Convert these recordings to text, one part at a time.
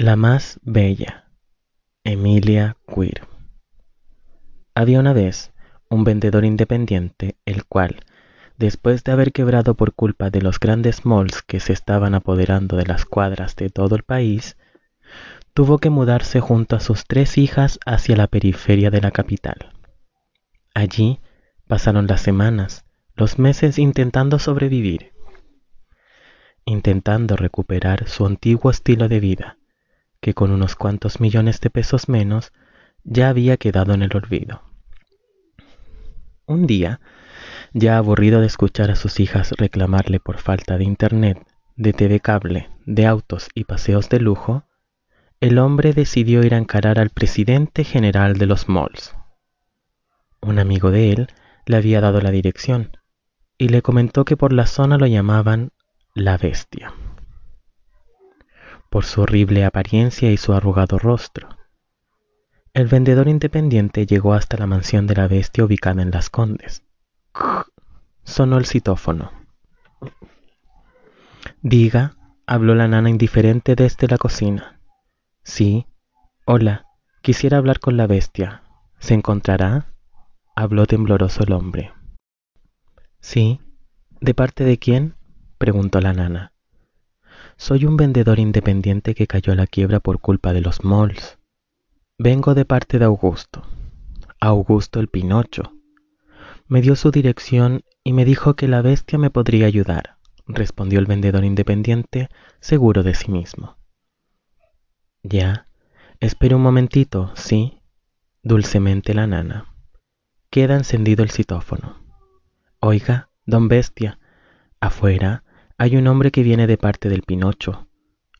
La más bella, Emilia Queer. Había una vez un vendedor independiente, el cual, después de haber quebrado por culpa de los grandes malls que se estaban apoderando de las cuadras de todo el país, tuvo que mudarse junto a sus tres hijas hacia la periferia de la capital. Allí pasaron las semanas, los meses intentando sobrevivir, intentando recuperar su antiguo estilo de vida que con unos cuantos millones de pesos menos ya había quedado en el olvido. Un día, ya aburrido de escuchar a sus hijas reclamarle por falta de internet, de TV cable, de autos y paseos de lujo, el hombre decidió ir a encarar al presidente general de los malls. Un amigo de él le había dado la dirección y le comentó que por la zona lo llamaban la bestia por su horrible apariencia y su arrugado rostro. El vendedor independiente llegó hasta la mansión de la bestia ubicada en Las Condes. Sonó el citófono. Diga, habló la nana indiferente desde la cocina. Sí, hola, quisiera hablar con la bestia. ¿Se encontrará? habló tembloroso el hombre. Sí, ¿de parte de quién? preguntó la nana. Soy un vendedor independiente que cayó a la quiebra por culpa de los malls. Vengo de parte de Augusto. Augusto el Pinocho. Me dio su dirección y me dijo que la bestia me podría ayudar, respondió el vendedor independiente, seguro de sí mismo. Ya, espere un momentito, ¿sí? Dulcemente la nana. Queda encendido el citófono. Oiga, don Bestia, afuera hay un hombre que viene de parte del Pinocho.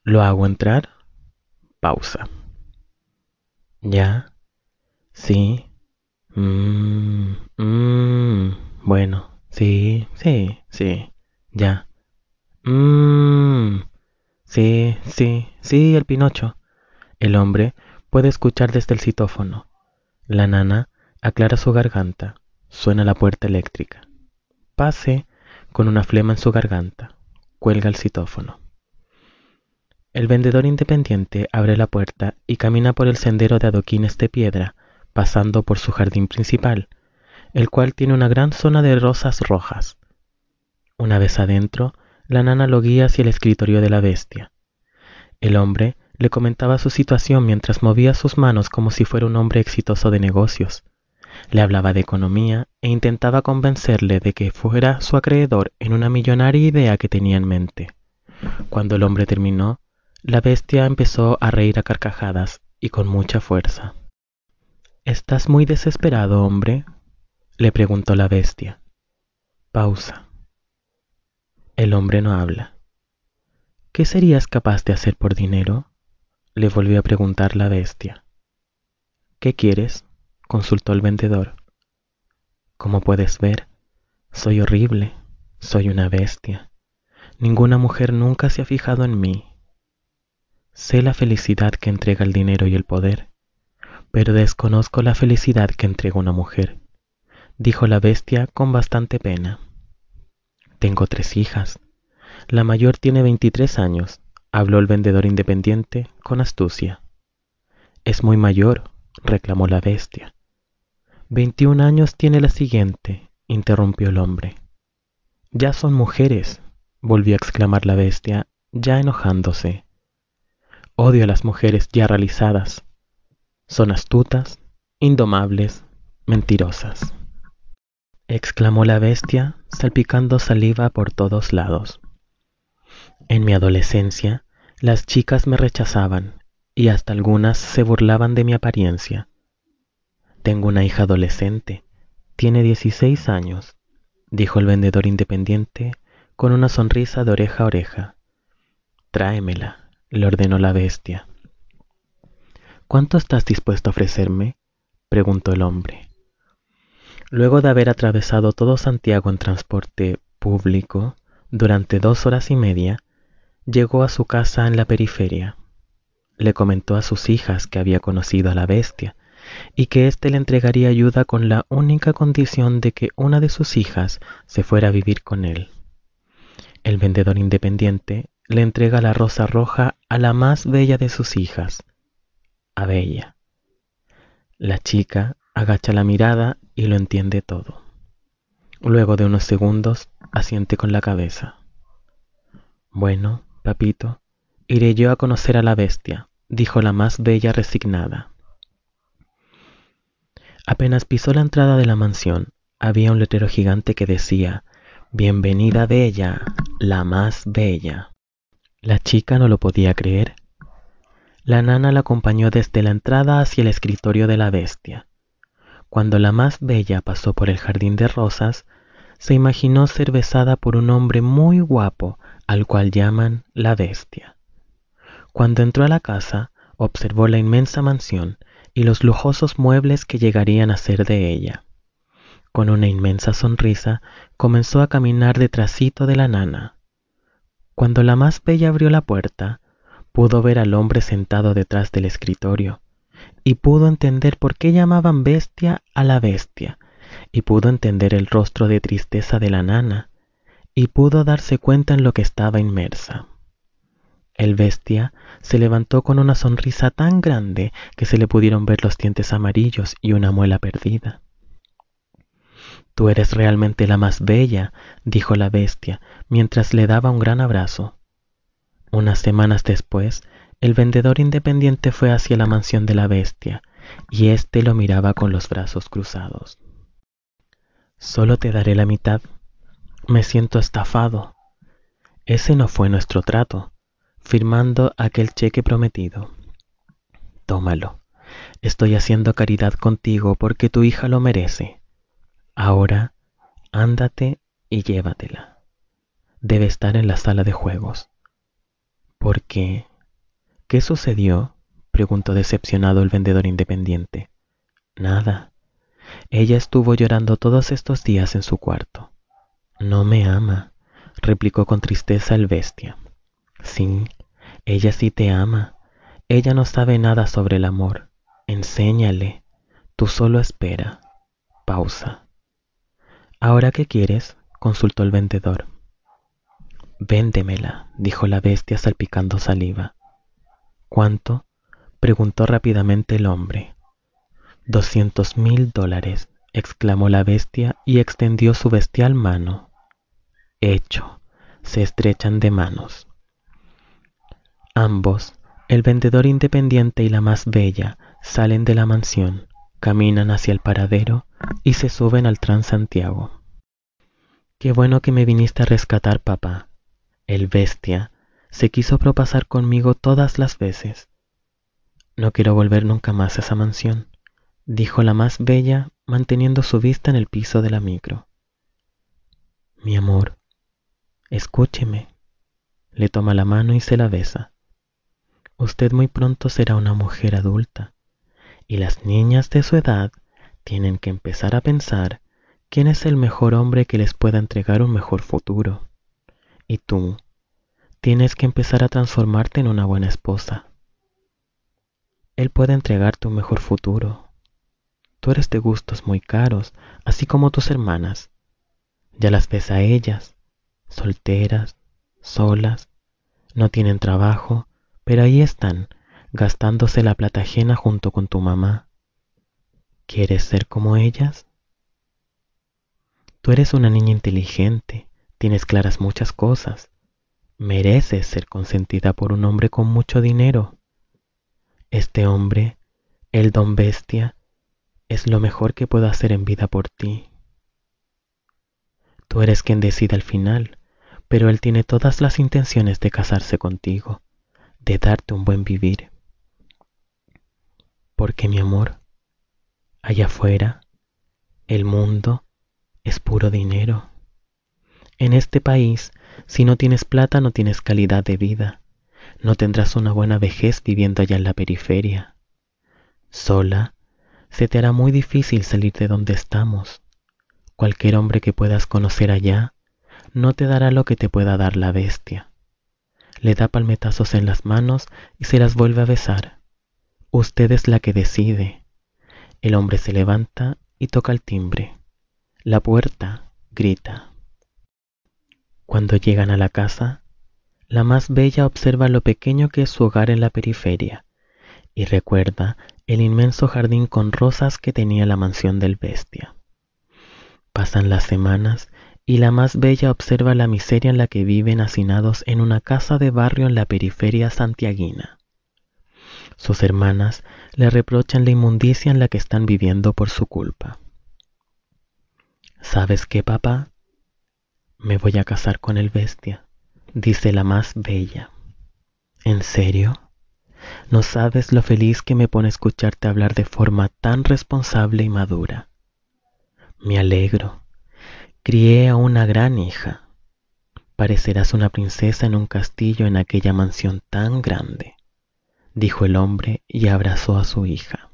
¿Lo hago entrar? Pausa. ¿Ya? Sí. Mmm. Mmm. Bueno. Sí, sí, sí. Ya. Mmm. Sí, sí, sí, el Pinocho. El hombre puede escuchar desde el citófono. La nana aclara su garganta. Suena la puerta eléctrica. Pase con una flema en su garganta cuelga el citófono. El vendedor independiente abre la puerta y camina por el sendero de adoquines de piedra, pasando por su jardín principal, el cual tiene una gran zona de rosas rojas. Una vez adentro, la nana lo guía hacia el escritorio de la bestia. El hombre le comentaba su situación mientras movía sus manos como si fuera un hombre exitoso de negocios. Le hablaba de economía e intentaba convencerle de que fuera su acreedor en una millonaria idea que tenía en mente. Cuando el hombre terminó, la bestia empezó a reír a carcajadas y con mucha fuerza. ¿Estás muy desesperado, hombre? le preguntó la bestia. Pausa. El hombre no habla. ¿Qué serías capaz de hacer por dinero? le volvió a preguntar la bestia. ¿Qué quieres? Consultó el vendedor. Como puedes ver, soy horrible, soy una bestia. Ninguna mujer nunca se ha fijado en mí. Sé la felicidad que entrega el dinero y el poder, pero desconozco la felicidad que entrega una mujer, dijo la bestia con bastante pena. Tengo tres hijas. La mayor tiene 23 años, habló el vendedor independiente con astucia. Es muy mayor, reclamó la bestia. Veintiún años tiene la siguiente, interrumpió el hombre. Ya son mujeres, volvió a exclamar la bestia, ya enojándose. Odio a las mujeres ya realizadas. Son astutas, indomables, mentirosas. exclamó la bestia, salpicando saliva por todos lados. En mi adolescencia, las chicas me rechazaban y hasta algunas se burlaban de mi apariencia. Tengo una hija adolescente. Tiene 16 años, dijo el vendedor independiente con una sonrisa de oreja a oreja. Tráemela, le ordenó la bestia. ¿Cuánto estás dispuesto a ofrecerme? preguntó el hombre. Luego de haber atravesado todo Santiago en transporte público durante dos horas y media, llegó a su casa en la periferia. Le comentó a sus hijas que había conocido a la bestia y que éste le entregaría ayuda con la única condición de que una de sus hijas se fuera a vivir con él. El vendedor independiente le entrega la rosa roja a la más bella de sus hijas, a Bella. La chica agacha la mirada y lo entiende todo. Luego de unos segundos, asiente con la cabeza. Bueno, papito, iré yo a conocer a la bestia, dijo la más bella resignada. Apenas pisó la entrada de la mansión, había un letrero gigante que decía, Bienvenida Bella, la más bella. La chica no lo podía creer. La nana la acompañó desde la entrada hacia el escritorio de la bestia. Cuando la más bella pasó por el jardín de rosas, se imaginó ser besada por un hombre muy guapo al cual llaman la bestia. Cuando entró a la casa, observó la inmensa mansión y los lujosos muebles que llegarían a ser de ella. Con una inmensa sonrisa, comenzó a caminar detrásito de la nana. Cuando la más bella abrió la puerta, pudo ver al hombre sentado detrás del escritorio, y pudo entender por qué llamaban bestia a la bestia, y pudo entender el rostro de tristeza de la nana, y pudo darse cuenta en lo que estaba inmersa. El bestia se levantó con una sonrisa tan grande que se le pudieron ver los dientes amarillos y una muela perdida. Tú eres realmente la más bella, dijo la bestia, mientras le daba un gran abrazo. Unas semanas después, el vendedor independiente fue hacia la mansión de la bestia, y éste lo miraba con los brazos cruzados. Solo te daré la mitad. Me siento estafado. Ese no fue nuestro trato, firmando aquel cheque prometido. Tómalo. Estoy haciendo caridad contigo porque tu hija lo merece. Ahora, ándate y llévatela. Debe estar en la sala de juegos. ¿Por qué? ¿Qué sucedió? preguntó decepcionado el vendedor independiente. Nada. Ella estuvo llorando todos estos días en su cuarto. No me ama, replicó con tristeza el bestia. Sí, ella sí te ama. Ella no sabe nada sobre el amor. Enséñale. Tú solo espera. Pausa. ¿Ahora qué quieres? consultó el vendedor. Véndemela, dijo la bestia salpicando saliva. ¿Cuánto? preguntó rápidamente el hombre. Doscientos mil dólares, exclamó la bestia y extendió su bestial mano. Hecho, se estrechan de manos. Ambos, el vendedor independiente y la más bella, salen de la mansión caminan hacia el paradero y se suben al Transantiago. Qué bueno que me viniste a rescatar, papá. El bestia se quiso propasar conmigo todas las veces. No quiero volver nunca más a esa mansión, dijo la más bella, manteniendo su vista en el piso de la micro. Mi amor, escúcheme. Le toma la mano y se la besa. Usted muy pronto será una mujer adulta y las niñas de su edad tienen que empezar a pensar quién es el mejor hombre que les pueda entregar un mejor futuro. Y tú tienes que empezar a transformarte en una buena esposa. Él puede entregarte un mejor futuro. Tú eres de gustos muy caros, así como tus hermanas. Ya las ves a ellas, solteras, solas, no tienen trabajo, pero ahí están, gastándose la plata ajena junto con tu mamá. ¿Quieres ser como ellas? Tú eres una niña inteligente, tienes claras muchas cosas, mereces ser consentida por un hombre con mucho dinero. Este hombre, el don bestia, es lo mejor que puedo hacer en vida por ti. Tú eres quien decide al final, pero él tiene todas las intenciones de casarse contigo, de darte un buen vivir. Porque mi amor, allá afuera, el mundo es puro dinero. En este país, si no tienes plata, no tienes calidad de vida. No tendrás una buena vejez viviendo allá en la periferia. Sola, se te hará muy difícil salir de donde estamos. Cualquier hombre que puedas conocer allá no te dará lo que te pueda dar la bestia. Le da palmetazos en las manos y se las vuelve a besar. Usted es la que decide. El hombre se levanta y toca el timbre. La puerta grita. Cuando llegan a la casa, la más bella observa lo pequeño que es su hogar en la periferia y recuerda el inmenso jardín con rosas que tenía la mansión del bestia. Pasan las semanas y la más bella observa la miseria en la que viven hacinados en una casa de barrio en la periferia santiaguina. Sus hermanas le reprochan la inmundicia en la que están viviendo por su culpa. ¿Sabes qué, papá? Me voy a casar con el bestia, dice la más bella. ¿En serio? No sabes lo feliz que me pone escucharte hablar de forma tan responsable y madura. Me alegro. Crié a una gran hija. Parecerás una princesa en un castillo en aquella mansión tan grande, dijo el hombre y abrazó a su hija.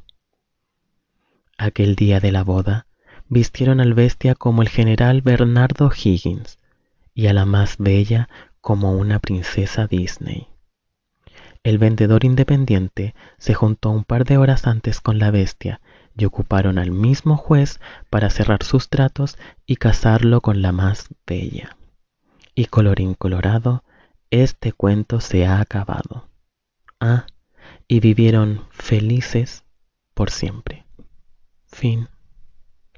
Aquel día de la boda, vistieron al bestia como el general Bernardo Higgins y a la más bella como una princesa Disney. El vendedor independiente se juntó un par de horas antes con la bestia y ocuparon al mismo juez para cerrar sus tratos y casarlo con la más bella. Y colorín colorado, este cuento se ha acabado. Ah, y vivieron felices por siempre. Fin.